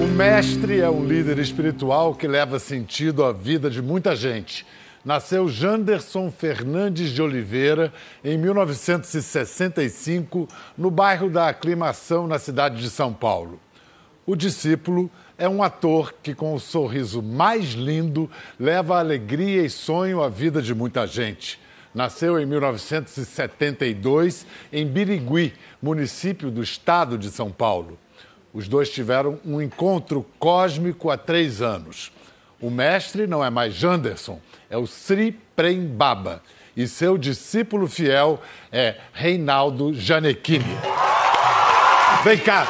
O mestre é um líder espiritual que leva sentido à vida de muita gente. Nasceu Janderson Fernandes de Oliveira em 1965, no bairro da Aclimação, na cidade de São Paulo. O discípulo é um ator que, com o sorriso mais lindo, leva alegria e sonho à vida de muita gente. Nasceu em 1972 em Birigui, município do estado de São Paulo. Os dois tiveram um encontro cósmico há três anos. O mestre não é mais Janderson, é o Sri Prem Baba. E seu discípulo fiel é Reinaldo Janequini. Vem cá,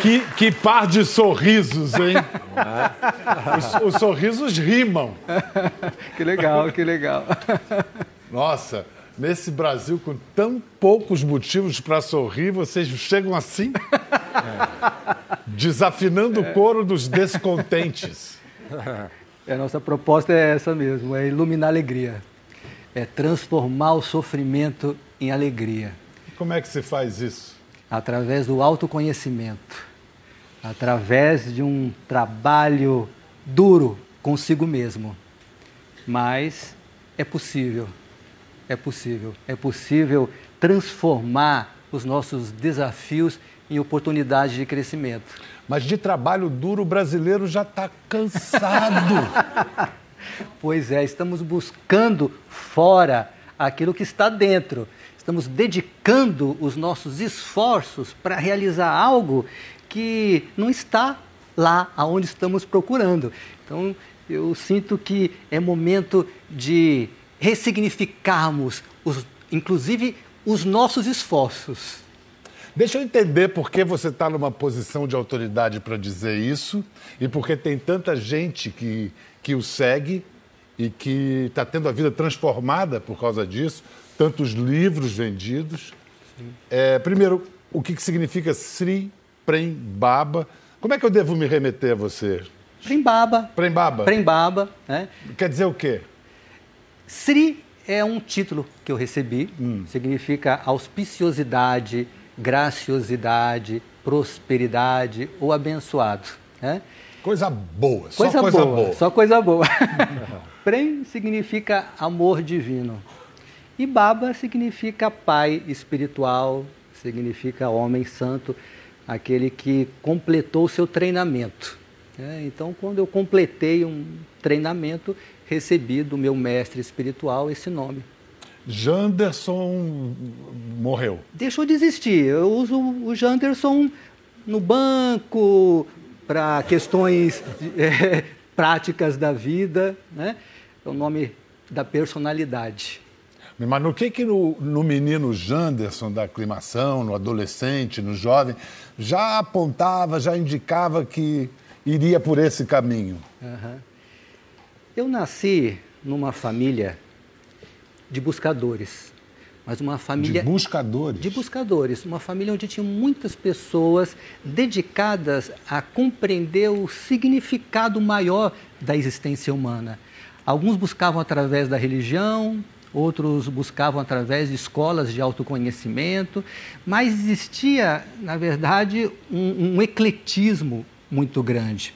que, que par de sorrisos, hein? Os, os sorrisos rimam. Que legal, que legal. Nossa, nesse Brasil com tão poucos motivos para sorrir, vocês chegam assim? Desafinando o coro dos descontentes. A nossa proposta é essa mesmo, é iluminar a alegria. É transformar o sofrimento em alegria. E como é que se faz isso? Através do autoconhecimento, através de um trabalho duro consigo mesmo. Mas é possível, é possível, é possível transformar os nossos desafios em oportunidades de crescimento. Mas de trabalho duro o brasileiro já está cansado. pois é, estamos buscando fora aquilo que está dentro. Estamos dedicando os nossos esforços para realizar algo que não está lá aonde estamos procurando. Então, eu sinto que é momento de ressignificarmos, os, inclusive, os nossos esforços. Deixa eu entender por que você está numa posição de autoridade para dizer isso e porque tem tanta gente que, que o segue e que está tendo a vida transformada por causa disso, tantos livros vendidos. É, primeiro, o que, que significa Sri Prem Baba? Como é que eu devo me remeter a você? Prembaba. Prembaba. Prembaba. Né? Quer dizer o quê? Sri é um título que eu recebi, hum. significa auspiciosidade, graciosidade, prosperidade ou abençoado. Né? Coisa boa, coisa só coisa boa, boa. Só coisa boa. Prem significa amor divino. E Baba significa pai espiritual, significa homem santo, aquele que completou o seu treinamento. É, então, quando eu completei um treinamento, recebi do meu mestre espiritual esse nome. Janderson morreu. Deixou de existir. Eu uso o Janderson no banco, para questões é, práticas da vida. Né? É o nome da personalidade. Mas no que, que no, no, menino Janderson da aclimação, no adolescente, no jovem, já apontava, já indicava que iria por esse caminho? Uhum. Eu nasci numa família de buscadores. Mas uma família. De buscadores? De buscadores. Uma família onde tinha muitas pessoas dedicadas a compreender o significado maior da existência humana. Alguns buscavam através da religião, outros buscavam através de escolas de autoconhecimento, mas existia, na verdade, um, um ecletismo muito grande.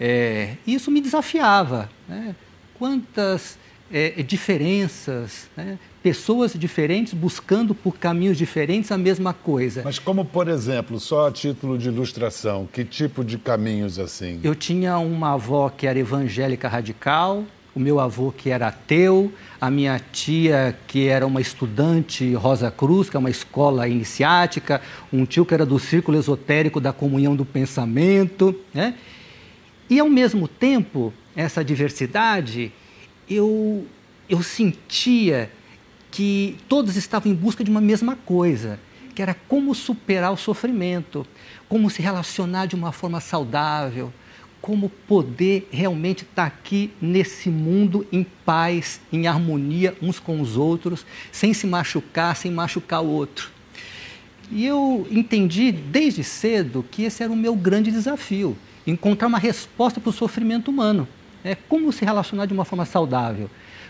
É, isso me desafiava. Né? Quantas é, diferenças, né? pessoas diferentes buscando por caminhos diferentes a mesma coisa. Mas como, por exemplo, só a título de ilustração, que tipo de caminhos assim? Eu tinha uma avó que era evangélica radical, o meu avô que era ateu, a minha tia que era uma estudante Rosa Cruz, que é uma escola iniciática, um tio que era do círculo esotérico da comunhão do pensamento, né? E ao mesmo tempo, essa diversidade eu, eu sentia que todos estavam em busca de uma mesma coisa, que era como superar o sofrimento, como se relacionar de uma forma saudável, como poder realmente estar aqui nesse mundo em paz, em harmonia uns com os outros, sem se machucar, sem machucar o outro. E eu entendi desde cedo que esse era o meu grande desafio, encontrar uma resposta para o sofrimento humano é, como se relacionar de uma forma saudável.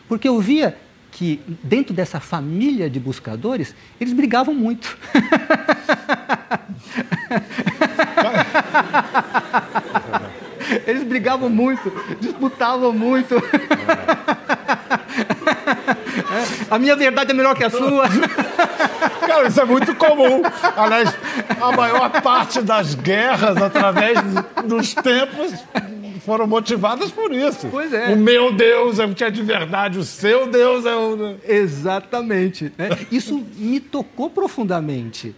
Porque eu via que dentro dessa família de buscadores, eles brigavam muito. Eles brigavam muito, disputavam muito. A minha verdade é melhor que a sua. Cara, isso é muito comum. Aliás, a maior parte das guerras, através dos tempos, foram motivadas por isso. Pois é. O meu Deus é o que é de verdade, o seu Deus é o. Exatamente. Né? Isso me tocou profundamente.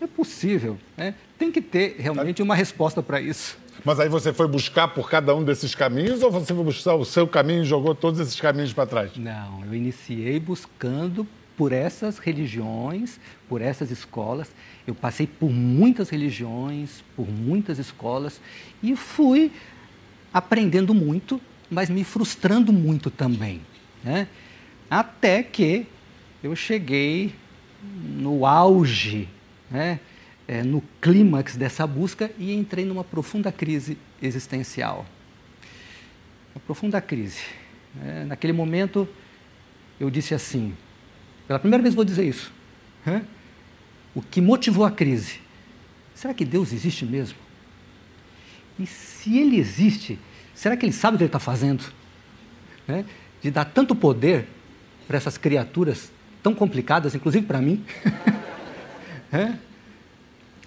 É possível. Né? Tem que ter realmente uma resposta para isso. Mas aí você foi buscar por cada um desses caminhos ou você foi buscar o seu caminho e jogou todos esses caminhos para trás? Não, eu iniciei buscando por essas religiões, por essas escolas. Eu passei por muitas religiões, por muitas escolas e fui aprendendo muito, mas me frustrando muito também. Né? Até que eu cheguei no auge, né? É, no clímax dessa busca e entrei numa profunda crise existencial. Uma profunda crise. É, naquele momento, eu disse assim: pela primeira vez vou dizer isso. Né? O que motivou a crise? Será que Deus existe mesmo? E se ele existe, será que ele sabe o que ele está fazendo? Né? De dar tanto poder para essas criaturas tão complicadas, inclusive para mim. é?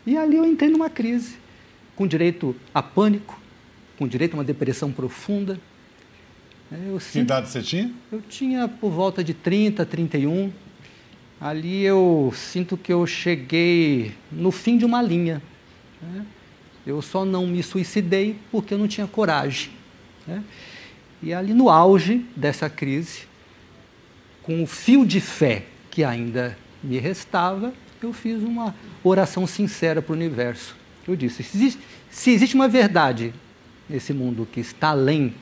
E ali eu entrei numa crise, com direito a pânico, com direito a uma depressão profunda. É, eu que idade você tinha? Eu tinha por volta de 30, 31. Ali eu sinto que eu cheguei no fim de uma linha. Né? Eu só não me suicidei porque eu não tinha coragem. Né? E ali no auge dessa crise, com o fio de fé que ainda me restava, eu fiz uma oração sincera para o universo. Eu disse: se existe, se existe uma verdade nesse mundo que está além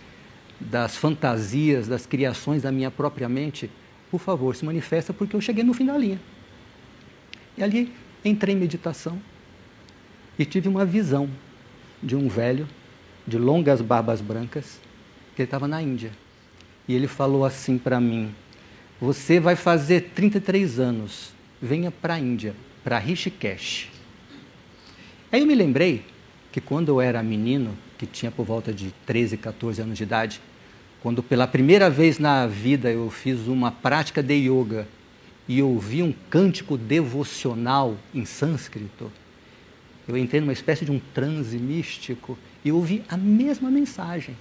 das fantasias, das criações da minha própria mente, por favor, se manifesta, porque eu cheguei no fim da linha. E ali entrei em meditação e tive uma visão de um velho de longas barbas brancas que ele estava na Índia. E ele falou assim para mim: Você vai fazer 33 anos, venha para a Índia, para Rishikesh. Aí eu me lembrei que quando eu era menino, que tinha por volta de 13, 14 anos de idade, quando pela primeira vez na vida eu fiz uma prática de yoga e ouvi um cântico devocional em sânscrito, eu entrei numa espécie de um transe místico e ouvi a mesma mensagem.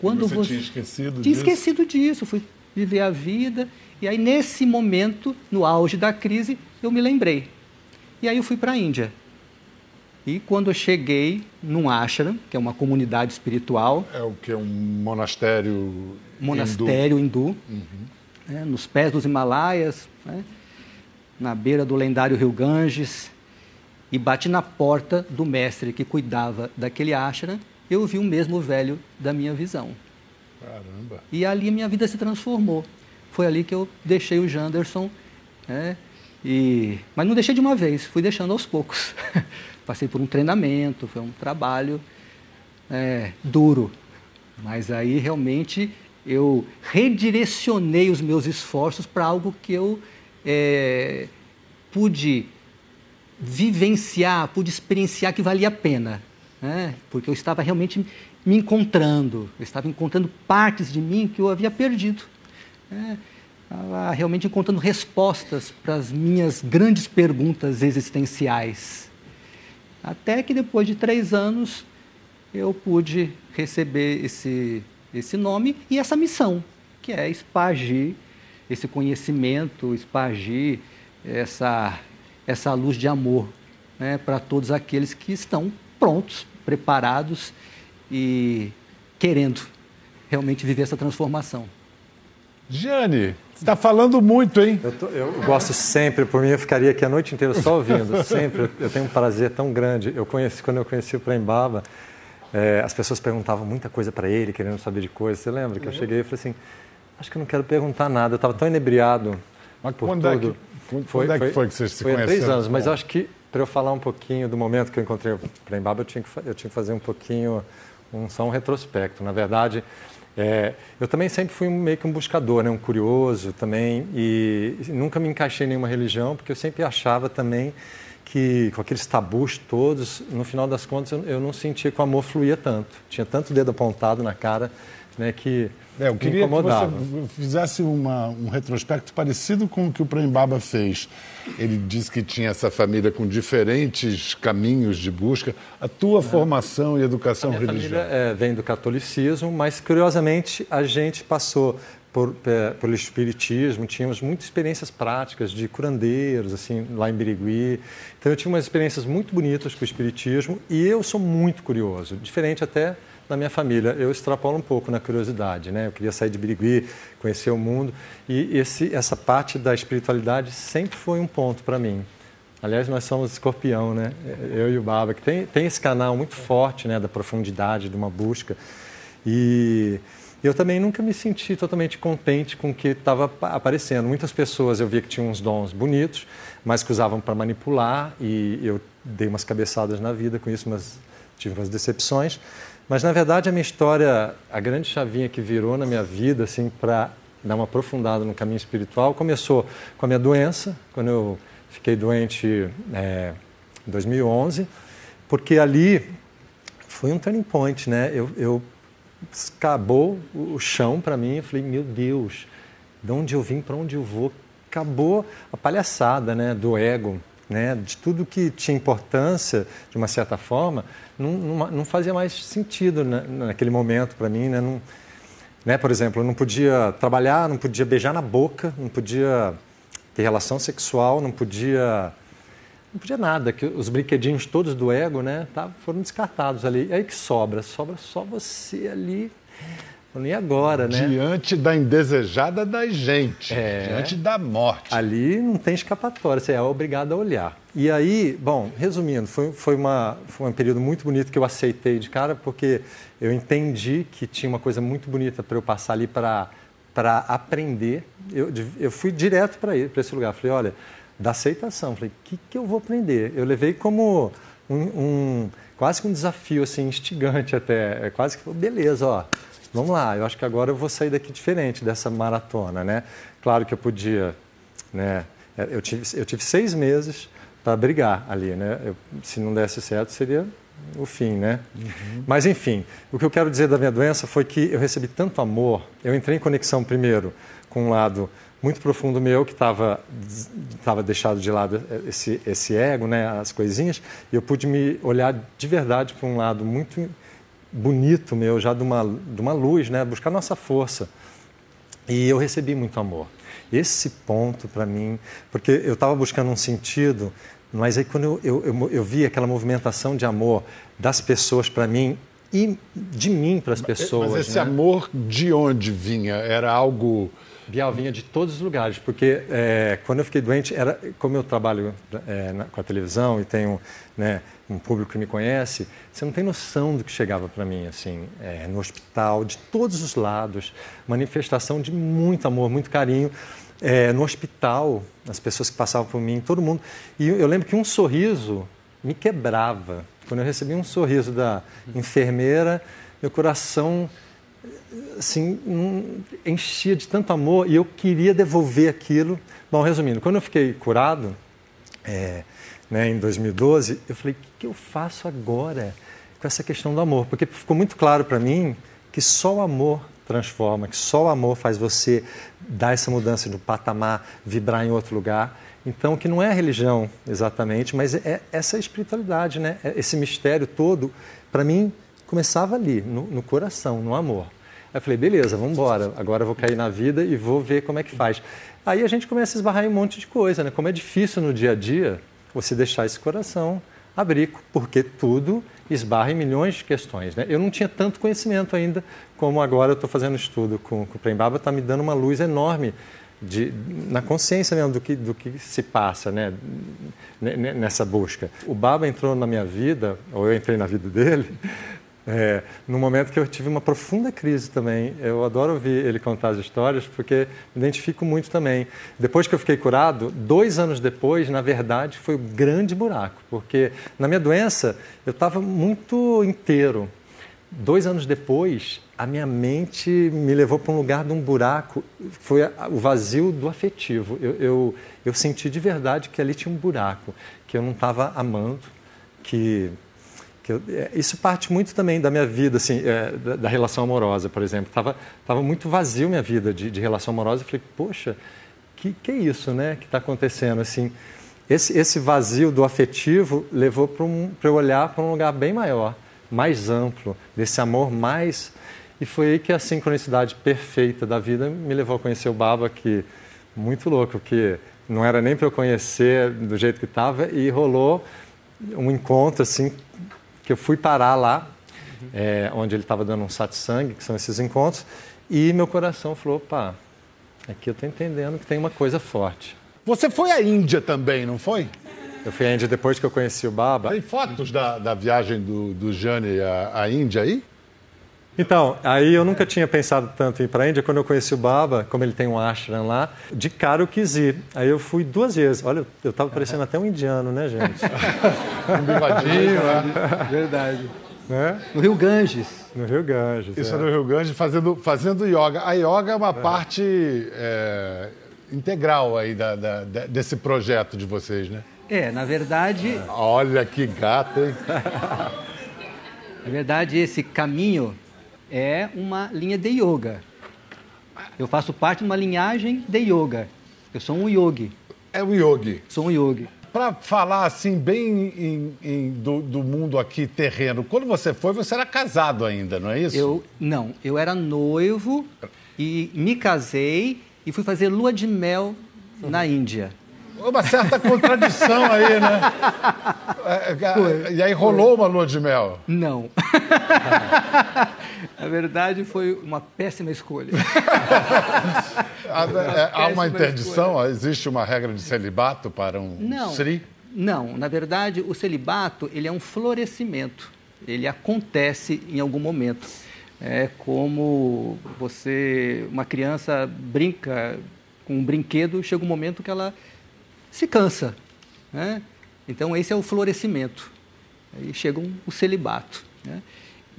Quando você, você tinha esquecido tinha disso? esquecido disso, fui viver a vida e aí nesse momento, no auge da crise, eu me lembrei. E aí eu fui para a Índia. E quando eu cheguei num ashram, que é uma comunidade espiritual, é o que é um monastério monastério hindu, hindu uhum. né, nos pés dos Himalaias, né, na beira do lendário rio Ganges, e bati na porta do mestre que cuidava daquele ashram, eu vi o mesmo velho da minha visão. Caramba! E ali minha vida se transformou. Foi ali que eu deixei o Janderson, né, e, mas não deixei de uma vez, fui deixando aos poucos. Passei por um treinamento, foi um trabalho é, duro, mas aí realmente eu redirecionei os meus esforços para algo que eu é, pude vivenciar, pude experienciar que valia a pena, né? porque eu estava realmente me encontrando, eu estava encontrando partes de mim que eu havia perdido. Né? Estava realmente encontrando respostas para as minhas grandes perguntas existenciais. Até que depois de três anos eu pude receber esse, esse nome e essa missão, que é espargir esse conhecimento, espargir essa, essa luz de amor né, para todos aqueles que estão prontos, preparados e querendo realmente viver essa transformação. Gianni, você está falando muito, hein? Eu, tô, eu, gosto sempre, por mim eu ficaria aqui a noite inteira só ouvindo, sempre. Eu tenho um prazer tão grande. Eu conheci, quando eu conheci o Prembaba, é, as pessoas perguntavam muita coisa para ele, querendo saber de coisas. Você lembra que eu cheguei e falei assim, acho que eu não quero perguntar nada. Eu estava tão inebriado Mas por quando tudo. É que, quando foi, é que foi que vocês se foi conheceram? Foi há três anos, mas eu acho que para eu falar um pouquinho do momento que eu encontrei o Prembaba, eu tinha que, eu tinha que fazer um pouquinho, um, só um retrospecto. Na verdade, é, eu também sempre fui meio que um buscador, né, um curioso também, e nunca me encaixei em nenhuma religião, porque eu sempre achava também que, com aqueles tabus todos, no final das contas, eu, eu não sentia que o amor fluía tanto. Tinha tanto dedo apontado na cara né, que é, eu queria que você fizesse uma, um retrospecto parecido com o que o Prembaba fez. Ele disse que tinha essa família com diferentes caminhos de busca. A tua é. formação e educação religiosa? É, vem do catolicismo, mas curiosamente a gente passou por, é, pelo espiritismo, tínhamos muitas experiências práticas de curandeiros, assim, lá em Birigui. Então eu tinha umas experiências muito bonitas com o espiritismo e eu sou muito curioso, diferente até da minha família. Eu extrapolo um pouco na curiosidade, né? Eu queria sair de Birigui, conhecer o mundo e esse, essa parte da espiritualidade sempre foi um ponto para mim. Aliás, nós somos escorpião, né? Eu e o Baba, que tem, tem esse canal muito forte, né, da profundidade, de uma busca. E eu também nunca me senti totalmente contente com o que estava aparecendo. Muitas pessoas eu via que tinham uns dons bonitos, mas que usavam para manipular e eu dei umas cabeçadas na vida com isso, mas tive umas decepções. Mas, na verdade, a minha história, a grande chavinha que virou na minha vida, assim, para dar uma aprofundada no caminho espiritual, começou com a minha doença, quando eu fiquei doente é, em 2011, porque ali foi um turning point, né? Eu, eu acabou o chão para mim, eu falei, meu Deus, de onde eu vim, para onde eu vou? Acabou a palhaçada, né, do ego, né, de tudo que tinha importância, de uma certa forma, não, não, não fazia mais sentido né, naquele momento para mim. Né, não, né, por exemplo, eu não podia trabalhar, não podia beijar na boca, não podia ter relação sexual, não podia não podia nada, que os brinquedinhos todos do ego, né, tá, foram descartados ali. E aí que sobra? Sobra só você ali e agora, né? Diante da indesejada da gente, é, diante da morte. Ali não tem escapatória, você é obrigado a olhar. E aí, bom, resumindo, foi, foi, uma, foi um período muito bonito que eu aceitei de cara, porque eu entendi que tinha uma coisa muito bonita para eu passar ali para aprender. Eu, eu fui direto para esse lugar. Falei, olha, da aceitação. Falei, o que, que eu vou aprender? Eu levei como um, um quase que um desafio assim instigante até, é quase que beleza, ó, vamos lá, eu acho que agora eu vou sair daqui diferente dessa maratona, né? Claro que eu podia, né? É, eu tive, eu tive seis meses para brigar ali, né? Eu, se não desse certo, seria o fim, né? Uhum. Mas enfim, o que eu quero dizer da minha doença foi que eu recebi tanto amor. Eu entrei em conexão primeiro com um lado muito profundo meu que estava estava deixado de lado esse esse ego, né? As coisinhas. E eu pude me olhar de verdade para um lado muito bonito meu, já de uma, de uma luz, né? buscar nossa força. E eu recebi muito amor. Esse ponto para mim, porque eu estava buscando um sentido, mas aí quando eu, eu, eu, eu vi aquela movimentação de amor das pessoas para mim e de mim para as pessoas. Mas esse né? amor de onde vinha? Era algo Bial vinha de todos os lugares, porque é, quando eu fiquei doente, era como eu trabalho é, na, com a televisão e tenho né, um público que me conhece, você não tem noção do que chegava para mim, assim, é, no hospital, de todos os lados, manifestação de muito amor, muito carinho. É, no hospital, as pessoas que passavam por mim, todo mundo. E eu lembro que um sorriso me quebrava. Quando eu recebi um sorriso da enfermeira, meu coração assim, enchia de tanto amor e eu queria devolver aquilo. Bom, resumindo, quando eu fiquei curado, é, né, em 2012, eu falei: o que, que eu faço agora com essa questão do amor? Porque ficou muito claro para mim que só o amor transforma, que só o amor faz você dar essa mudança do patamar, vibrar em outro lugar. Então, que não é religião exatamente, mas é essa espiritualidade, né? É esse mistério todo, para mim, começava ali, no, no coração, no amor. Aí eu falei, beleza, vamos embora. Agora eu vou cair na vida e vou ver como é que faz. Aí a gente começa a esbarrar em um monte de coisa, né? Como é difícil no dia a dia você deixar esse coração abrir, porque tudo esbarra em milhões de questões. Né? Eu não tinha tanto conhecimento ainda como agora eu estou fazendo estudo com, com o Prembaba, está me dando uma luz enorme de, na consciência mesmo do que, do que se passa né? nessa busca. O Baba entrou na minha vida, ou eu entrei na vida dele, é, no momento que eu tive uma profunda crise também. Eu adoro ouvir ele contar as histórias porque me identifico muito também. Depois que eu fiquei curado, dois anos depois, na verdade, foi um grande buraco, porque na minha doença eu estava muito inteiro. dois anos depois, a minha mente me levou para um lugar de um buraco, foi o vazio do afetivo. Eu, eu, eu senti de verdade que ali tinha um buraco, que eu não estava amando, que, eu, é, isso parte muito também da minha vida, assim, é, da, da, relação amorosa, por exemplo. Estava tava muito vazio minha vida de, de relação amorosa. Eu falei, poxa, que, que é isso, né, que está acontecendo, assim... Esse, esse vazio do afetivo levou para um, eu olhar para um lugar bem maior, mais amplo, desse amor mais. E foi aí que a sincronicidade perfeita da vida me levou a conhecer o Baba, que muito louco, que não era nem para eu conhecer do jeito que estava, e rolou um encontro assim, que eu fui parar lá, uhum. é, onde ele estava dando um satsang, que são esses encontros, e meu coração falou: opa, aqui eu estou entendendo que tem uma coisa forte. Você foi à Índia também, não foi? Eu fui à Índia depois que eu conheci o Baba. Tem fotos da, da viagem do, do Jane à, à Índia aí? Então, aí eu nunca tinha pensado tanto em ir para a Índia. Quando eu conheci o Baba, como ele tem um ashram lá, de cara eu quis ir. Aí eu fui duas vezes. Olha, eu estava parecendo até um indiano, né, gente? um bivadinho, né? Verdade. Né? No Rio Ganges. No Rio Ganges. Isso é, no Rio Ganges, fazendo, fazendo yoga. A yoga é uma é. parte é, integral aí da, da, desse projeto de vocês, né? É, na verdade. Olha que gato, hein? na verdade, esse caminho é uma linha de yoga. Eu faço parte de uma linhagem de yoga. Eu sou um yogi. É um yogi. Sou um yogi. Para falar assim, bem em, em, do, do, mundo aqui terreno, quando você foi, você era casado ainda, não é isso? Eu não, eu era noivo e me casei e fui fazer lua de mel na Índia. Uma certa contradição aí, né? É, é, e aí rolou uma lua de mel? Não. Na verdade, foi uma péssima escolha. há, uma, é, há uma interdição? Escolha. Existe uma regra de celibato para um não, Sri? Não, na verdade, o celibato ele é um florescimento. Ele acontece em algum momento. É como você, uma criança brinca com um brinquedo, chega um momento que ela se cansa. Né? Então, esse é o florescimento. Aí chega um, o celibato. Né?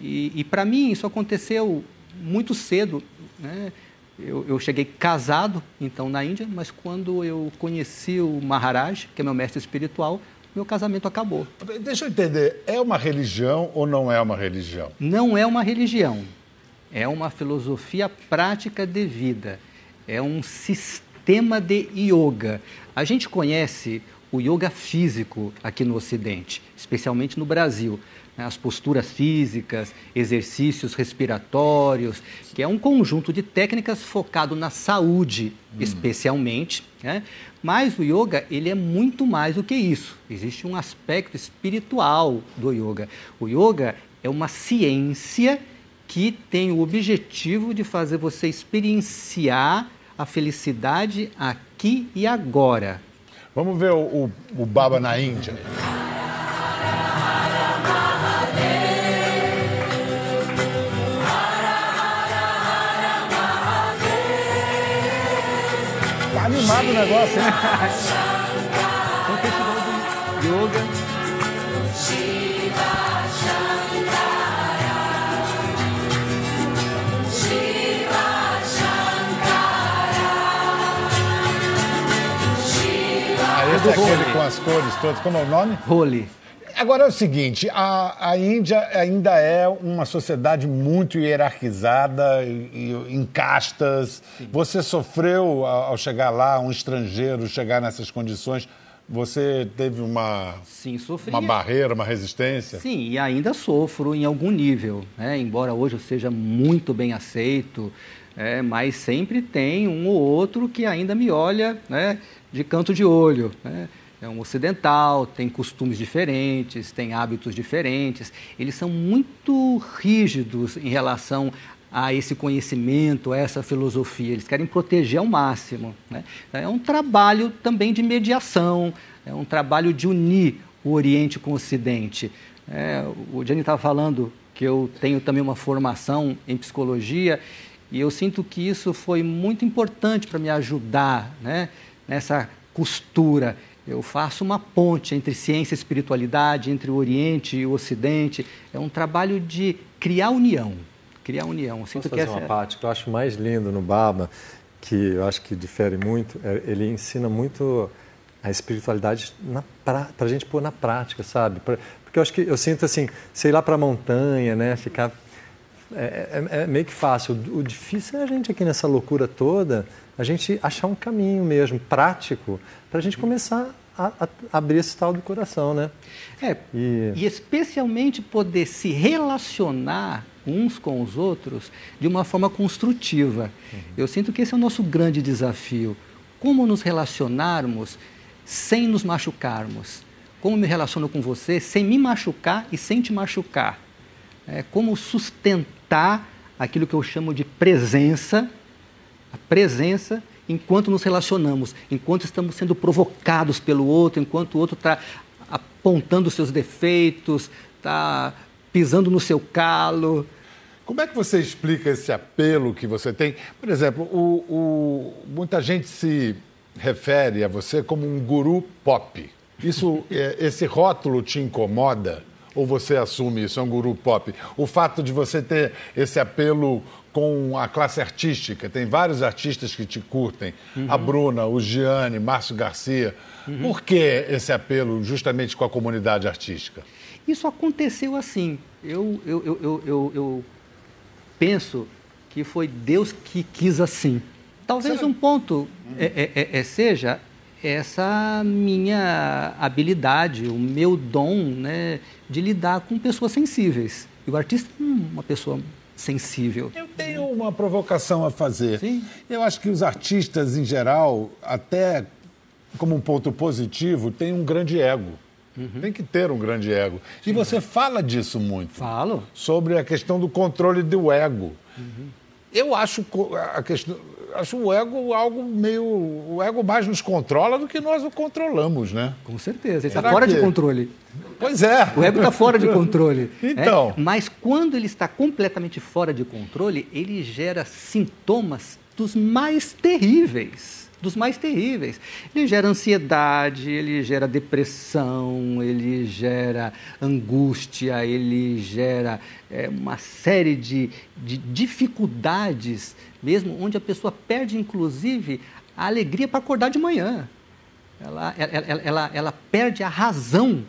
E, e para mim, isso aconteceu muito cedo. Né? Eu, eu, cheguei casado, então, na Índia, mas quando eu conheci o Maharaj, que é meu mestre espiritual, meu casamento acabou. Deixa eu entender, é uma religião ou não é uma religião? Não é uma religião. É uma filosofia prática de vida. É um sistema de yoga. A gente conhece o yoga físico aqui no Ocidente, especialmente no Brasil. Né? As posturas físicas, exercícios respiratórios, que é um conjunto de técnicas focado na saúde, hum. especialmente. Né? Mas o yoga, ele é muito mais do que isso. Existe um aspecto espiritual do yoga. O yoga é uma ciência que tem o objetivo de fazer você experienciar a felicidade aqui e agora. Vamos ver o, o, o Baba na Índia. Animado o negócio, hein? Um festival de yoga. Esse é aquele com as cores todas. Como é o nome? Role. Agora é o seguinte, a, a Índia ainda é uma sociedade muito hierarquizada e, e em castas. Sim. Você sofreu ao chegar lá, um estrangeiro chegar nessas condições? Você teve uma, Sim, sofri. uma barreira, uma resistência? Sim, e ainda sofro em algum nível. Né? Embora hoje eu seja muito bem aceito, é, mas sempre tem um ou outro que ainda me olha né, de canto de olho. Né? É um ocidental, tem costumes diferentes, tem hábitos diferentes. Eles são muito rígidos em relação a esse conhecimento, a essa filosofia. Eles querem proteger ao máximo. Né? É um trabalho também de mediação, é um trabalho de unir o Oriente com o Ocidente. É, o Gianni estava falando que eu tenho também uma formação em psicologia e eu sinto que isso foi muito importante para me ajudar né, nessa costura eu faço uma ponte entre ciência e espiritualidade, entre o Oriente e o Ocidente. É um trabalho de criar união. Criar união. Eu sinto Posso que fazer essa uma parte que eu acho mais lindo no Baba, que eu acho que difere muito, é, ele ensina muito a espiritualidade para a gente pôr na prática, sabe? Pra, porque eu acho que eu sinto assim, sei lá para a montanha, né? Ficar é, é, é, meio que fácil. O, difícil é a gente aqui nessa loucura toda, a gente achar um caminho mesmo prático para a gente começar a, a, abrir esse tal do coração, né? É, e... e especialmente poder se relacionar uns com os outros de uma forma construtiva. Uhum. Eu sinto que esse é o nosso grande desafio. Como nos relacionarmos sem nos machucarmos? Como me relaciono com você sem me machucar e sem te machucar? É, como sustentar aquilo que eu chamo de presença, a presença enquanto nos relacionamos, enquanto estamos sendo provocados pelo outro, enquanto o outro está apontando seus defeitos, está pisando no seu calo. Como é que você explica esse apelo que você tem? Por exemplo, o, o, muita gente se refere a você como um guru pop. Isso, é, esse rótulo te incomoda? Ou você assume isso, é um guru pop? O fato de você ter esse apelo com a classe artística, tem vários artistas que te curtem, uhum. a Bruna, o Gianni, Márcio Garcia. Uhum. Por que esse apelo justamente com a comunidade artística? Isso aconteceu assim. Eu, eu, eu, eu, eu penso que foi Deus que quis assim. Talvez um ponto é, é, é, seja essa minha habilidade, o meu dom né, de lidar com pessoas sensíveis. E o artista é uma pessoa sensível. Eu tenho uma provocação a fazer. Sim. Eu acho que os artistas, em geral, até como um ponto positivo, têm um grande ego. Uhum. Tem que ter um grande ego. E você fala disso muito. Falo. Sobre a questão do controle do ego. Uhum. Eu acho a questão, acho o ego algo meio. O ego mais nos controla do que nós o controlamos, né? Com certeza. Ele está fora que... de controle. Pois é. O ego está fora de controle. Então. É? Mas quando ele está completamente fora de controle, ele gera sintomas dos mais terríveis dos mais terríveis. Ele gera ansiedade, ele gera depressão, ele gera angústia, ele gera é, uma série de, de dificuldades mesmo, onde a pessoa perde, inclusive, a alegria para acordar de manhã. Ela, ela, ela, ela, perde a razão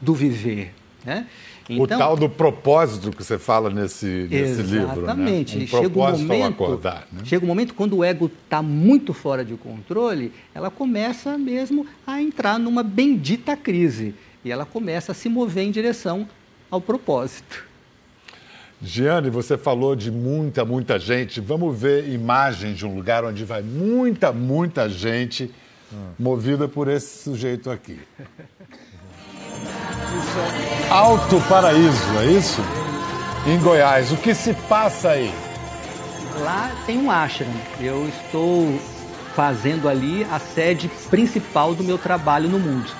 do viver. Né? Então, o tal do propósito que você fala nesse, nesse livro. Né? Exatamente. Né? Um chega um momento, acordar, né? chega um momento quando o ego está muito fora de controle, ela começa mesmo a entrar numa bendita crise. E ela começa a se mover em direção ao propósito. Giane, você falou de muita, muita gente. Vamos ver imagens de um lugar onde vai muita, muita gente movida por esse sujeito aqui. Alto Paraíso, é isso? Em Goiás. O que se passa aí? Lá tem um ashram. Eu estou fazendo ali a sede principal do meu trabalho no mundo.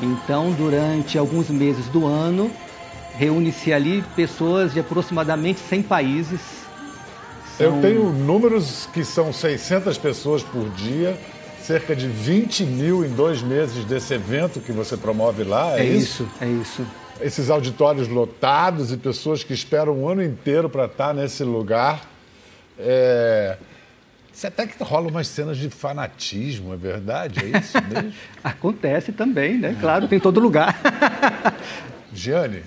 Então, durante alguns meses do ano, Reúne-se ali pessoas de aproximadamente 100 países. São... Eu tenho números que são 600 pessoas por dia, cerca de 20 mil em dois meses desse evento que você promove lá. É, é isso? isso? É isso. Esses auditórios lotados e pessoas que esperam um ano inteiro para estar nesse lugar. É... Você até que rola umas cenas de fanatismo, é verdade? É isso mesmo? Acontece também, né? Claro, tem todo lugar. Giane,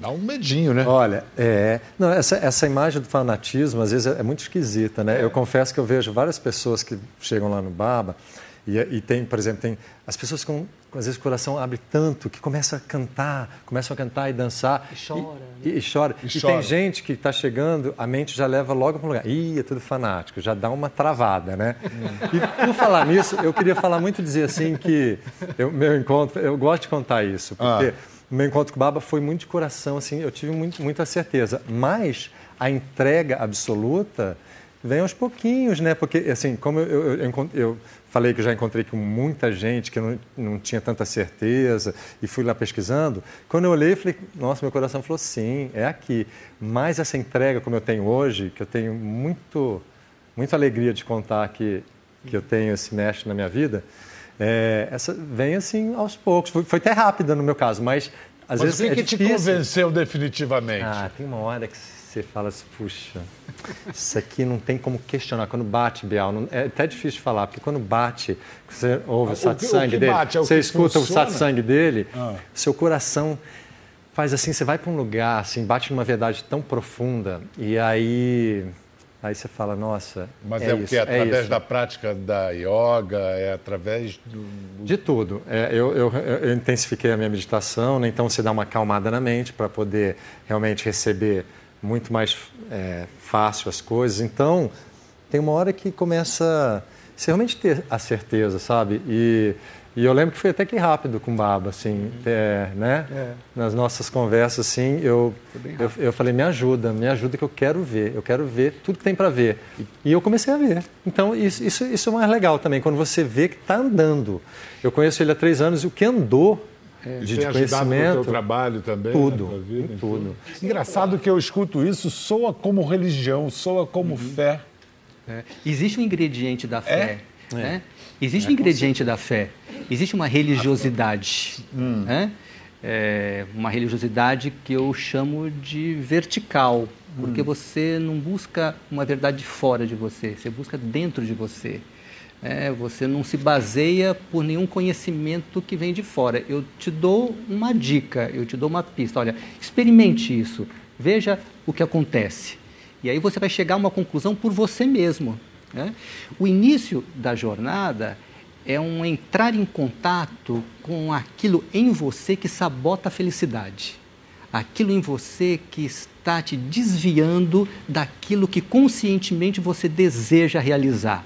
Dá um medinho, né? Olha, é. Não, essa, essa imagem do fanatismo, às vezes, é, é muito esquisita, né? É. Eu confesso que eu vejo várias pessoas que chegam lá no Baba e, e tem, por exemplo, tem as pessoas com, às vezes, o coração abre tanto que começa a cantar, começam a cantar e dançar. E chora. E, e, e chora. E, e chora. tem gente que está chegando, a mente já leva logo para um lugar. Ih, é tudo fanático, já dá uma travada, né? Hum. E por falar nisso, eu queria falar muito, dizer assim, que eu, meu encontro, eu gosto de contar isso, porque. Ah meu encontro com o Baba foi muito de coração, assim, eu tive muito, muita certeza. Mas a entrega absoluta vem aos pouquinhos, né? Porque, assim, como eu, eu, eu, falei que já encontrei com muita gente que não, não tinha tanta certeza e fui lá pesquisando, quando eu olhei, falei, nossa, meu coração falou, sim, é aqui. Mas essa entrega como eu tenho hoje, que eu tenho muito, muita alegria de contar que, que eu tenho esse mestre na minha vida, é, essa vem assim aos poucos. Foi, foi, até rápida no meu caso, mas Às Mas vezes o que, é que te convenceu definitivamente? Ah, tem uma hora que você fala assim, puxa, isso aqui não tem como questionar. Quando bate, Bial, não, é até difícil de falar, porque quando bate, você ouve o, satsang dele, bate, é você escuta funciona? o satsang dele, ah. seu coração faz assim, você vai para um lugar, assim, bate numa verdade tão profunda, e aí Aí você fala, nossa. Mas é, é o que? É através é da prática da yoga? É através do. De tudo. É, eu, eu, eu, intensifiquei a minha meditação, né? então você dá uma acalmada na mente para poder realmente receber muito mais é, fácil as coisas. Então, tem uma hora que começa. Você realmente ter a certeza, sabe? E e eu lembro que foi até que rápido com o Baba, assim, é, né? É. Nas nossas conversas, assim, eu, eu, eu, falei, me ajuda, me ajuda que eu quero ver, eu quero ver tudo que tem para ver. E eu comecei a ver. Então, isso, isso, isso é mais legal também, quando você vê que está andando. Eu conheço ele há três anos e o que andou é, de, tem conhecimento. o teu trabalho também? Tudo, né, vida, tudo. Engraçado que eu escuto isso, soa como religião, soa como uhum. fé. É. Existe um ingrediente da fé. É? Né? Existe um ingrediente da fé, existe uma religiosidade, hum. né? É uma religiosidade que eu chamo de vertical, porque hum. você não busca uma verdade fora de você, você busca dentro de você. É, você não se baseia por nenhum conhecimento que vem de fora. Eu te dou uma dica, eu te dou uma pista. Olha, experimente isso, veja o que acontece. E aí você vai chegar a uma conclusão por você mesmo. Né? O início da jornada é um entrar em contato com aquilo em você que sabota a felicidade, aquilo em você que está te desviando daquilo que conscientemente você deseja realizar.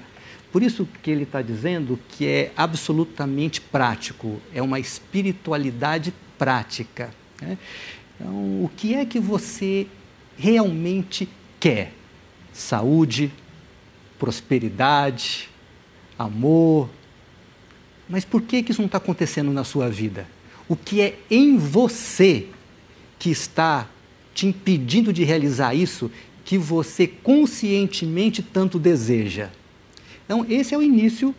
Por isso que ele está dizendo que é absolutamente prático, é uma espiritualidade prática. Né? Então, o que é que você realmente quer? Saúde, prosperidade, amor. Mas por que, que isso não está acontecendo na sua vida? O que é em você que está te impedindo de realizar isso que você conscientemente tanto deseja? Então, esse é o início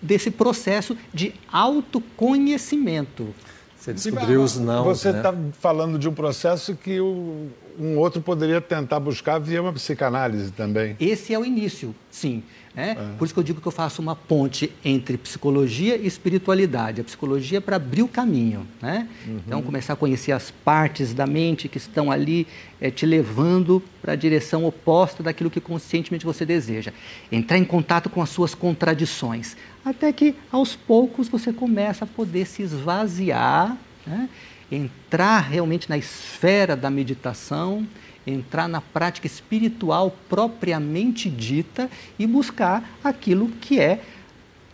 desse processo de autoconhecimento. Você descobriu os não. Você está né? falando de um processo que o, um outro poderia tentar buscar via uma psicanálise também. Esse é o início, sim. É? é. Por isso que eu digo que eu faço uma ponte entre psicologia e espiritualidade. A psicologia é para abrir o caminho. Né? Uhum. Então, começar a conhecer as partes da mente que estão ali é, te levando para a direção oposta daquilo que conscientemente você deseja. Entrar em contato com as suas contradições até que aos poucos você começa a poder se esvaziar, né? Entrar realmente na esfera da meditação, entrar na prática espiritual propriamente dita e buscar aquilo que é,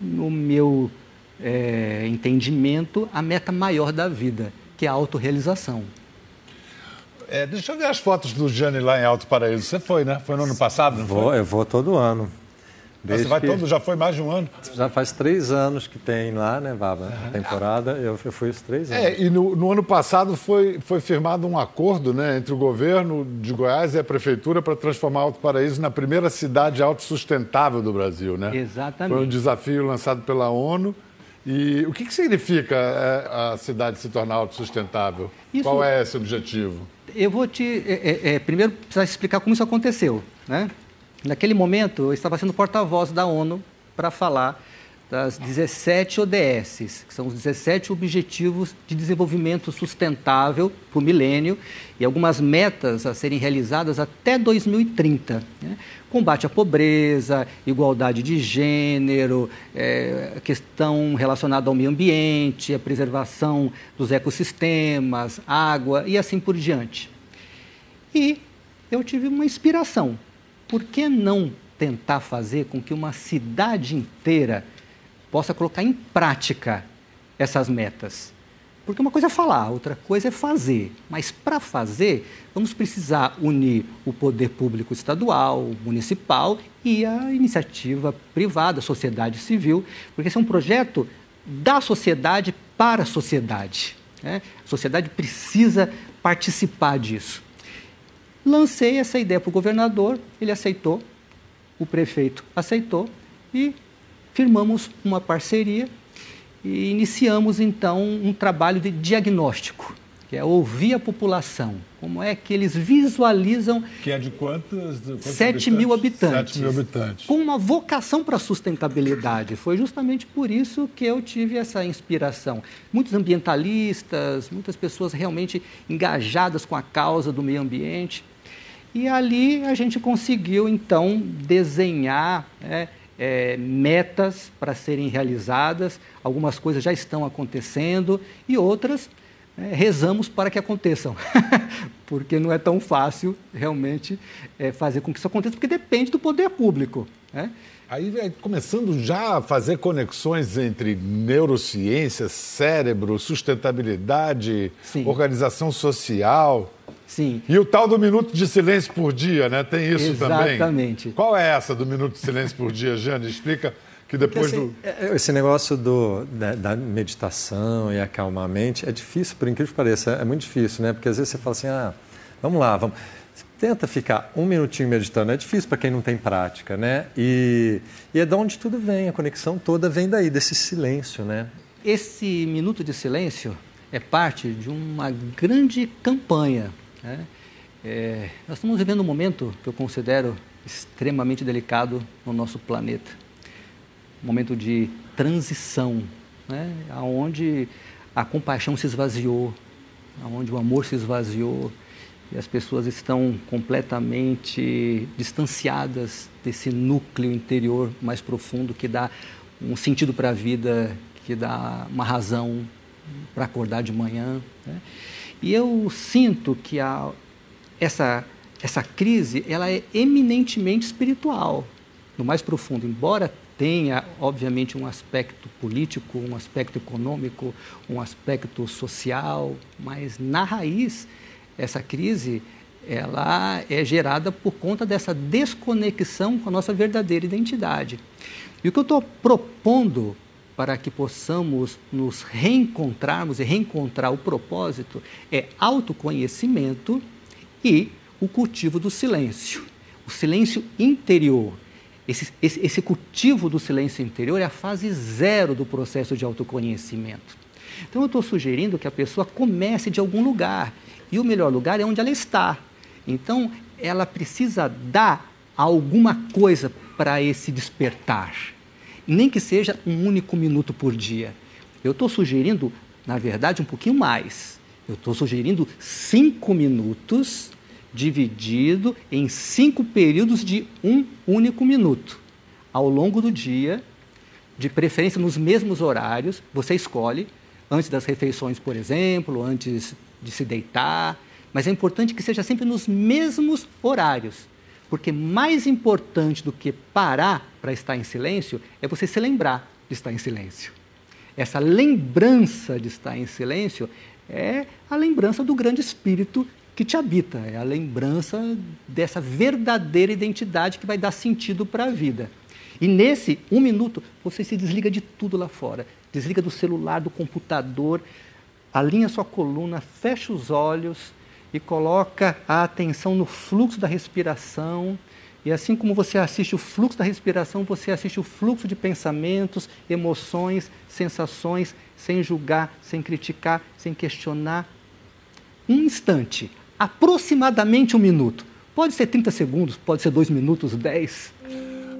no meu é, entendimento, a meta maior da vida, que é a autorrealização. É, deixa eu ver as fotos do Gianni lá em Alto Paraíso. Você foi, né? Foi no ano passado, não vou, foi? Eu vou todo ano. Desde Você vai que... todo, já foi mais de um ano? Já faz três anos que tem lá, né, Baba? Uhum. temporada, eu, eu fui os três anos. É, e no, no, ano passado foi, foi firmado um acordo né, entre o governo de Goiás e a prefeitura para transformar Alto Paraíso na primeira cidade autossustentável do Brasil, né? Exatamente. Foi um desafio lançado pela ONU. E o que, que significa é, a cidade se tornar autossustentável? Isso... Qual é esse objetivo? Eu vou te. É, é, é primeiro, precisar explicar como isso aconteceu, né? Naquele momento, eu estava sendo porta-voz da ONU para falar das 17 ODSs, que são os 17 Objetivos de Desenvolvimento Sustentável para o milênio, e algumas metas a serem realizadas até 2030. Né? Combate à pobreza, igualdade de gênero, é, questão relacionada ao meio ambiente, a preservação dos ecossistemas, água e assim por diante. E eu tive uma inspiração por que não tentar fazer com que uma cidade inteira possa colocar em prática essas metas? Porque uma coisa é falar, outra coisa é fazer. Mas para fazer, vamos precisar unir o poder público estadual, municipal e a iniciativa privada, a sociedade civil, porque esse é um projeto da sociedade para a sociedade. Né? A sociedade precisa participar disso. Lancei essa ideia para o governador, ele aceitou, o prefeito aceitou e firmamos uma parceria e iniciamos então um trabalho de diagnóstico. que é ouvir a população. Como é que eles visualizam. Que é de quantos? quantos 7 mil habitantes. 7 mil habitantes. Com uma vocação para a sustentabilidade. Foi justamente por isso que eu tive essa inspiração. Muitos ambientalistas, muitas pessoas realmente engajadas com a causa do meio ambiente. E ali a gente conseguiu, então, desenhar. Né, é, metas para serem realizadas, algumas coisas já estão acontecendo e outras é, rezamos para que aconteçam, porque não é tão fácil realmente é, fazer com que isso aconteça, porque depende do poder público. Né? Aí vai começando já a fazer conexões entre neurociência, cérebro, sustentabilidade, Sim. organização social. Sim. E o tal do minuto de silêncio por dia, né? Tem isso Exatamente. também. Exatamente. Qual é essa do minuto de silêncio por dia, Jane? Explica que depois Porque, assim, do... É, é, esse negócio do, da, da, meditação e acalmar a mente é difícil, por incrível que pareça, é muito difícil, né? Porque às vezes você fala assim, ah, vamos lá, vamos... Tenta ficar um minutinho meditando, é difícil para quem não tem prática, né? E, e é de onde tudo vem, a conexão toda vem daí, desse silêncio, né? Esse minuto de silêncio é parte de uma grande campanha. Né? É, nós estamos vivendo um momento que eu considero extremamente delicado no nosso planeta momento de transição, né? onde a compaixão se esvaziou, onde o amor se esvaziou e as pessoas estão completamente distanciadas desse núcleo interior mais profundo que dá um sentido para a vida, que dá uma razão para acordar de manhã. Né? E eu sinto que a, essa, essa crise ela é eminentemente espiritual, no mais profundo, embora tenha, obviamente, um aspecto político, um aspecto econômico, um aspecto social, mas na raiz, essa crise ela é gerada por conta dessa desconexão com a nossa verdadeira identidade. E o que eu estou propondo para que possamos nos reencontrarmos e reencontrar o propósito é autoconhecimento e o cultivo do silêncio. O silêncio interior, esse, esse, esse cultivo do silêncio interior é a fase zero do processo de autoconhecimento. Então, eu estou sugerindo que a pessoa comece de algum lugar. E o melhor lugar é onde ela está. Então, ela precisa dar alguma coisa para esse despertar. Nem que seja um único minuto por dia. Eu estou sugerindo, na verdade, um pouquinho mais. Eu estou sugerindo cinco minutos dividido em cinco períodos de um único minuto. Ao longo do dia, de preferência nos mesmos horários, você escolhe, antes das refeições, por exemplo, antes de se deitar, mas é importante que seja sempre nos mesmos horários, porque mais importante do que parar para estar em silêncio é você se lembrar de estar em silêncio. Essa lembrança de estar em silêncio é a lembrança do grande espírito que te habita, é a lembrança dessa verdadeira identidade que vai dar sentido para a vida. E nesse um minuto, você se desliga de tudo lá fora. Desliga do celular, do computador, alinha sua coluna, fecha os olhos e coloca a atenção no fluxo da respiração. E assim como você assiste o fluxo da respiração, você assiste o fluxo de pensamentos, emoções, sensações, sem julgar, sem criticar, sem questionar. Um instante, aproximadamente um minuto. Pode ser 30 segundos, pode ser dois minutos, 10.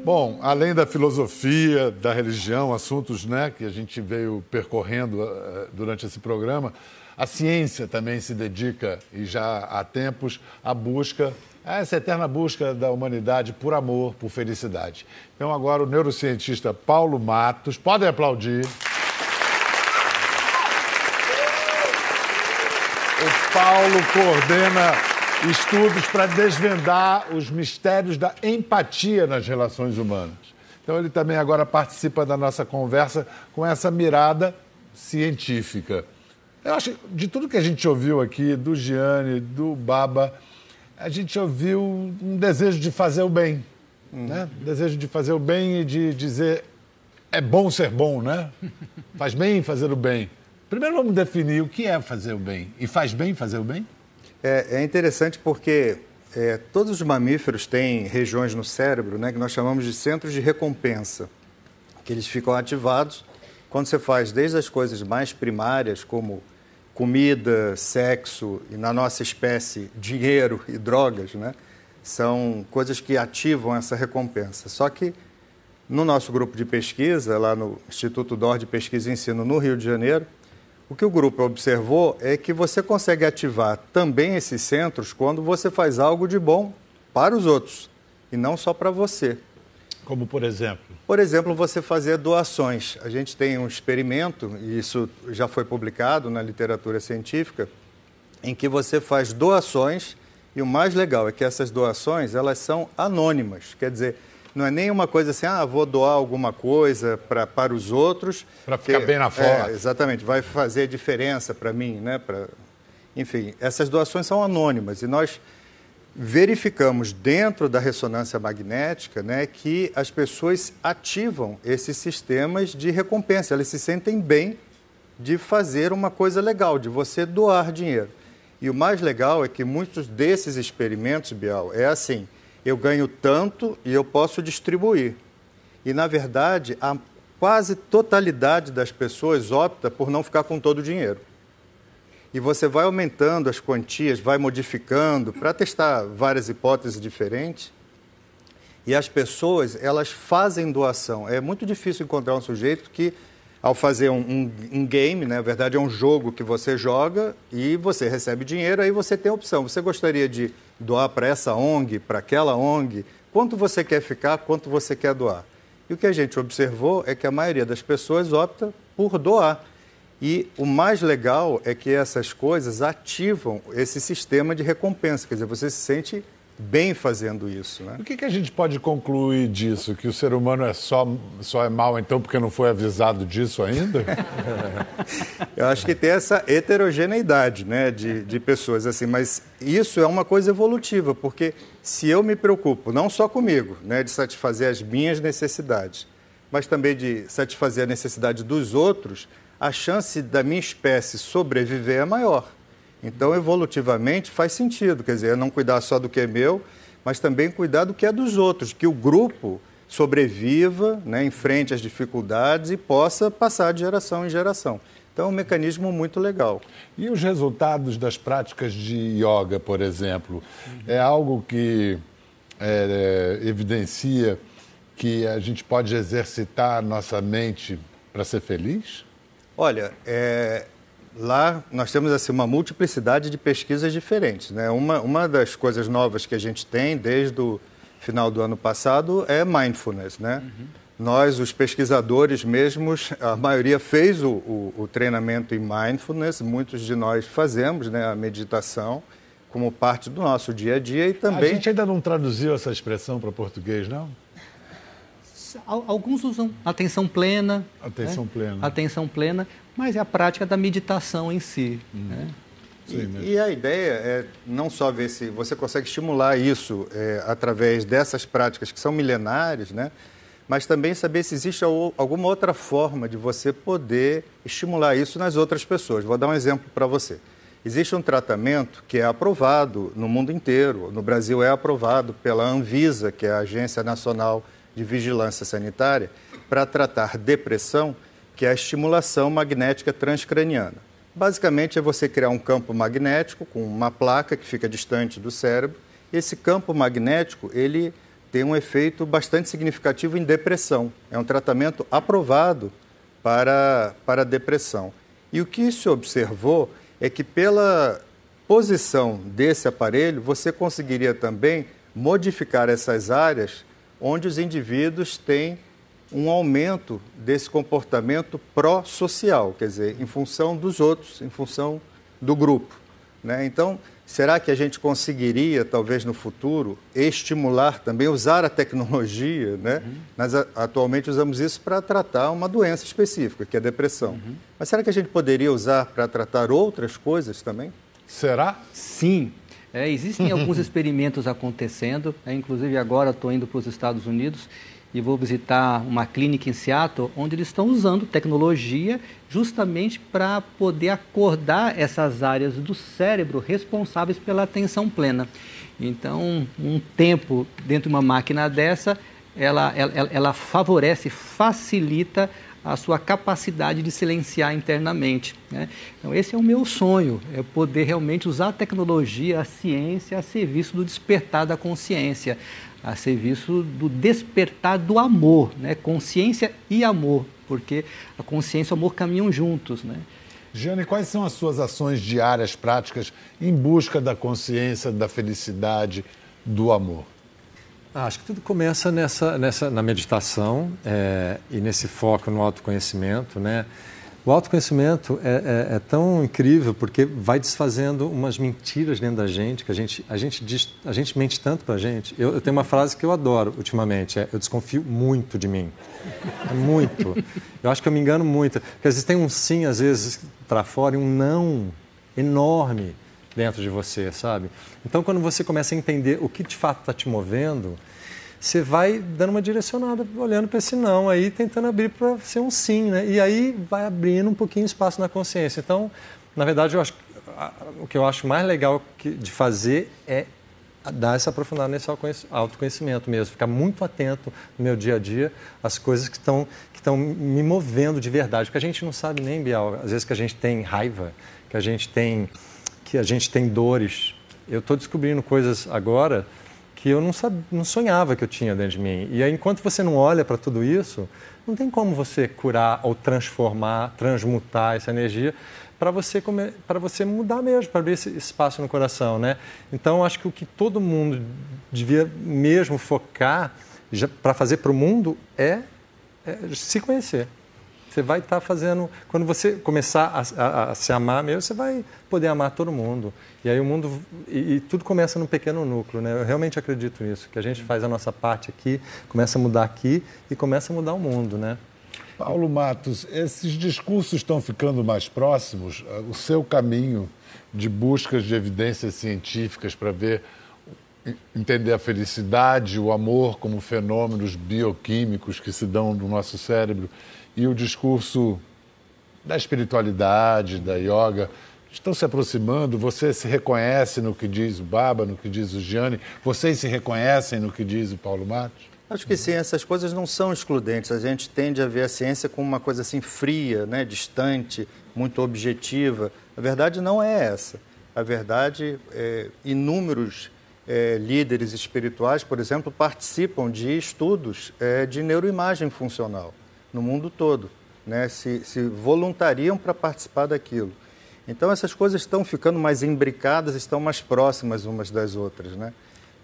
Bom, além da filosofia, da religião, assuntos né, que a gente veio percorrendo uh, durante esse programa, a ciência também se dedica, e já há tempos, à busca, a essa eterna busca da humanidade por amor, por felicidade. Então, agora, o neurocientista Paulo Matos, podem aplaudir. O Paulo coordena estudos para desvendar os mistérios da empatia nas relações humanas. Então, ele também agora participa da nossa conversa com essa mirada científica. Eu acho de tudo que a gente ouviu aqui, do Gianni, do Baba, a gente ouviu um desejo de fazer o bem. Hum. Né? Desejo de fazer o bem e de dizer é bom ser bom, né? Faz bem fazer o bem. Primeiro vamos definir o que é fazer o bem. E faz bem fazer o bem? É, é interessante porque é, todos os mamíferos têm regiões no cérebro né, que nós chamamos de centros de recompensa, que eles ficam ativados quando você faz desde as coisas mais primárias, como comida, sexo e, na nossa espécie, dinheiro e drogas, né? São coisas que ativam essa recompensa. Só que no nosso grupo de pesquisa, lá no Instituto DOR de Pesquisa e Ensino no Rio de Janeiro, o que o grupo observou é que você consegue ativar também esses centros quando você faz algo de bom para os outros e não só para você. Como por exemplo? Por exemplo, você fazer doações. A gente tem um experimento, e isso já foi publicado na literatura científica, em que você faz doações e o mais legal é que essas doações elas são anônimas. Quer dizer, não é nenhuma coisa assim, ah, vou doar alguma coisa pra, para os outros. Para ficar bem na foto. É, exatamente, vai fazer diferença para mim, né? Pra, enfim, essas doações são anônimas e nós verificamos dentro da ressonância magnética né, que as pessoas ativam esses sistemas de recompensa, elas se sentem bem de fazer uma coisa legal, de você doar dinheiro. E o mais legal é que muitos desses experimentos, Bial, é assim: eu ganho tanto e eu posso distribuir. E, na verdade, a quase totalidade das pessoas opta por não ficar com todo o dinheiro. E você vai aumentando as quantias, vai modificando para testar várias hipóteses diferentes. E as pessoas, elas fazem doação. É muito difícil encontrar um sujeito que ao fazer um, um, um, game, né? na verdade é um jogo que você joga e você recebe dinheiro, aí você tem a opção. Você gostaria de doar para essa ONG, para aquela ONG? Quanto você quer ficar, quanto você quer doar? E o que a gente observou é que a maioria das pessoas opta por doar. E o mais legal é que essas coisas ativam esse sistema de recompensa, quer dizer, você se sente bem fazendo isso. Né? O que, que a gente pode concluir disso? Que o ser humano é só, só é mal, então, porque não foi avisado disso ainda? Eu acho que tem essa heterogeneidade né, de, de pessoas, assim, mas isso é uma coisa evolutiva, porque se eu me preocupo não só comigo, né, de satisfazer as minhas necessidades, mas também de satisfazer a necessidade dos outros, a chance da minha espécie sobreviver é maior. Então, evolutivamente, faz sentido, quer dizer, não cuidar só do que é meu, mas também cuidar do que é dos outros, que o grupo sobreviva, né, enfrente as dificuldades e possa passar de geração em geração. Então, é um mecanismo muito legal. E os resultados das práticas de yoga, por exemplo, uhum. é algo que é, evidencia que a gente pode exercitar nossa mente para ser feliz? Olha, é, lá nós temos assim, uma multiplicidade de pesquisas diferentes. Né? Uma, uma das coisas novas que a gente tem desde o final do ano passado é mindfulness. Né? Uhum. Nós, os pesquisadores mesmos, a maioria fez o, o, o, treinamento em mindfulness, muitos de nós fazemos né, a meditação como parte do nosso dia a dia e também... A gente ainda não traduziu essa expressão para português, não? Alguns usam atenção plena. Atenção né? plena. Atenção plena, mas é a prática da meditação em si. Hum. Né? E, e, a ideia é não só ver se você consegue estimular isso é, através dessas práticas que são milenares, né? mas também saber se existe alguma outra forma de você poder estimular isso nas outras pessoas. Vou dar um exemplo para você. Existe um tratamento que é aprovado no mundo inteiro. No Brasil é aprovado pela Anvisa, que é a Agência Nacional de Vigilância Sanitária, para tratar depressão, que é a estimulação magnética transcraniana. Basicamente é você criar um campo magnético com uma placa que fica distante do cérebro. Esse campo magnético, ele tem um efeito bastante significativo em depressão. É um tratamento aprovado para, para depressão. E o que se observou é que pela posição desse aparelho, você conseguiria também modificar essas áreas onde os indivíduos têm um aumento desse comportamento pró-social, quer dizer, em função dos outros, em função do grupo. Né? Então, será que a gente conseguiria, talvez no futuro, estimular também, usar a tecnologia? Né? Uhum. Nós atualmente usamos isso para tratar uma doença específica, que é a depressão. Uhum. Mas será que a gente poderia usar para tratar outras coisas também? Será? Sim. É, existem alguns experimentos acontecendo, é, inclusive agora estou indo para os Estados Unidos e vou visitar uma clínica em Seattle, onde eles estão usando tecnologia justamente para poder acordar essas áreas do cérebro responsáveis pela atenção plena. Então, um tempo dentro de uma máquina dessa, ela, ela, ela favorece, facilita a sua capacidade de silenciar internamente. Né? Então, esse é o meu sonho, é poder realmente usar a tecnologia, a ciência a serviço do despertar da consciência, a serviço do despertar do amor, né? consciência e amor, porque a consciência e o amor caminham juntos. Né? Jane, quais são as suas ações diárias, práticas, em busca da consciência, da felicidade, do amor? Ah, acho que tudo começa nessa, nessa, na meditação é, e nesse foco no autoconhecimento, né? O autoconhecimento é, é, é, tão incrível porque vai desfazendo umas mentiras dentro da gente que a gente a gente diz, a gente mente tanto para a gente. Eu, eu, tenho uma frase que eu adoro ultimamente, é eu desconfio muito de mim, é muito. Eu acho que eu me engano muito, porque às vezes tem um sim às vezes para fora e um não enorme dentro de você, sabe? Então, quando você começa a entender o que de fato está te movendo, você vai dando uma direcionada, olhando para esse não aí, tentando abrir para ser um sim, né? E aí vai abrindo um pouquinho espaço na consciência. Então, na verdade, eu acho, o que eu acho mais legal de fazer é dar essa aprofundada nesse autoconhecimento mesmo, ficar muito atento no meu dia a dia às coisas que estão que estão me movendo de verdade, porque a gente não sabe nem, Bial, às vezes que a gente tem raiva, que a gente tem que a gente tem dores. Eu estou descobrindo coisas agora que eu não, sabia, não sonhava que eu tinha dentro de mim. E aí, enquanto você não olha para tudo isso, não tem como você curar ou transformar, transmutar essa energia para você para você mudar mesmo, para abrir esse espaço no coração, né? Então, acho que o que todo mundo devia mesmo focar para fazer para o mundo é, é se conhecer. Você vai estar tá fazendo. Quando você começar a, a, a, se amar mesmo, você vai poder amar todo mundo. E aí o mundo. E, e, tudo começa num pequeno núcleo, né? Eu realmente acredito nisso, que a gente faz a nossa parte aqui, começa a mudar aqui e começa a mudar o mundo, né? Paulo Matos, esses discursos estão ficando mais próximos? O seu caminho de buscas de evidências científicas para ver entender a felicidade, o amor como fenômenos bioquímicos que se dão no nosso cérebro e o discurso da espiritualidade, da yoga, estão se aproximando? Você se reconhece no que diz o Baba, no que diz o Gianni? Vocês se reconhecem no que diz o Paulo Matos? Acho que sim, essas coisas não são excludentes. A gente tende a ver a ciência como uma coisa assim fria, né, distante, muito objetiva. A verdade não é essa. A verdade, é, inúmeros é, líderes espirituais, por exemplo, participam de estudos é, de neuroimagem funcional no mundo todo, né? se, se voluntariam para participar daquilo. Então essas coisas estão ficando mais imbricadas, estão mais próximas umas das outras, né?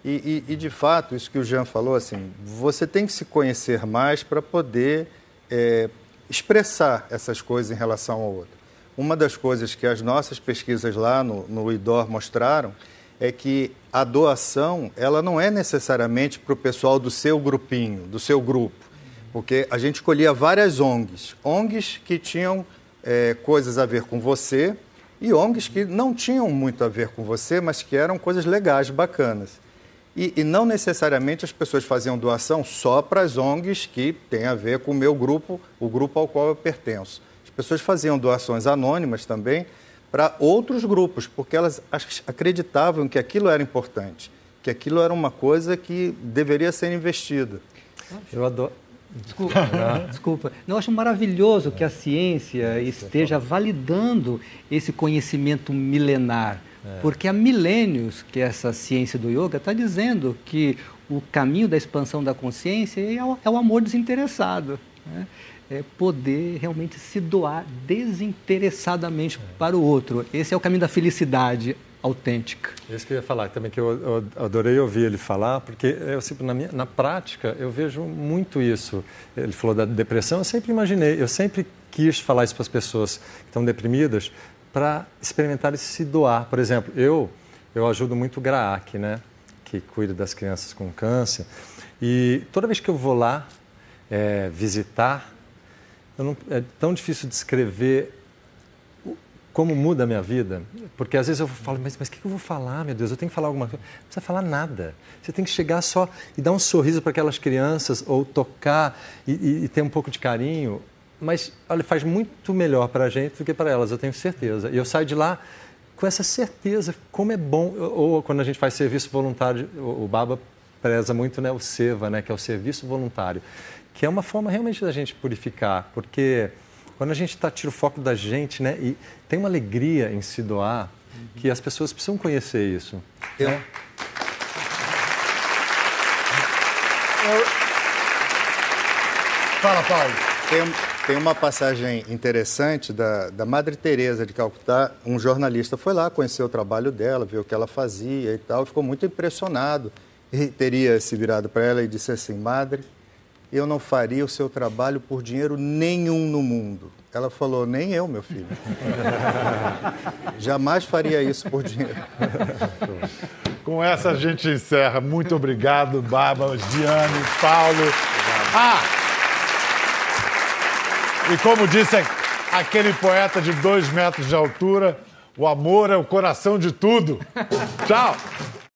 E, e, e de fato, isso que o Jean falou, assim, você tem que se conhecer mais para poder é, expressar essas coisas em relação ao outro. Uma das coisas que as nossas pesquisas lá no, no IDOR mostraram é que a doação ela não é necessariamente para o pessoal do seu grupinho, do seu grupo porque a gente escolhia várias ONGs. ONGs que tinham é, coisas a ver com você e ONGs que não tinham muito a ver com você, mas que eram coisas legais, bacanas. E, e não necessariamente as pessoas faziam doação só para as ONGs que têm a ver com o meu grupo, o grupo ao qual eu pertenço. As pessoas faziam doações anônimas também para outros grupos, porque elas acreditavam que aquilo era importante, que aquilo era uma coisa que deveria ser investida. Eu adoro, Desculpa, desculpa. Eu acho maravilhoso que a ciência esteja validando esse conhecimento milenar, é. porque há milênios que essa ciência do yoga está dizendo que o caminho da expansão da consciência é o, é amor desinteressado. Né? É poder realmente se doar desinteressadamente é. para o outro. Esse é o caminho da felicidade autêntica. Isso que eu ia falar também, que eu, eu adorei ouvir ele falar, porque eu, sempre, na, minha, na prática eu vejo muito isso. Ele falou da depressão, eu sempre imaginei, eu sempre quis falar isso para as pessoas que estão deprimidas, para experimentar se doar. Por exemplo, eu, eu ajudo muito o GRAAC, né, que cuida das crianças com câncer, e toda vez que eu vou lá é, visitar, não, é tão difícil descrever como muda a minha vida. Porque às vezes eu falo, mas, o que eu vou falar, meu Deus? Eu tenho que falar alguma coisa. Não precisa falar nada. Você tem que chegar só e dar um sorriso para aquelas crianças, ou tocar e, e, e, ter um pouco de carinho. Mas, olha, faz muito melhor para a gente do que para elas, eu tenho certeza. E eu saio de lá com essa certeza, como é bom. Ou quando a gente faz serviço voluntário, o, o Baba preza muito né, o SEVA, né, que é o serviço voluntário que é uma forma realmente da gente purificar, porque quando a gente tá, tira o foco da gente, né, e tem uma alegria em se doar, que as pessoas precisam conhecer isso. Eu, né? Fala, Paulo. Tem, tem uma passagem interessante da, da Madre Teresa de Calcutá. Um jornalista foi lá, conheceu o trabalho dela, viu o que ela fazia e tal, ficou muito impressionado. E teria se virado para ela e disse assim: Madre, eu não faria o seu trabalho por dinheiro nenhum no mundo. Ela falou: Nem eu, meu filho. Jamais faria isso por dinheiro. Com essa a gente encerra. Muito obrigado, Bárbara, Diane, Paulo. Ah! E como disse aquele poeta de dois metros de altura, o amor é o coração de tudo. Tchau!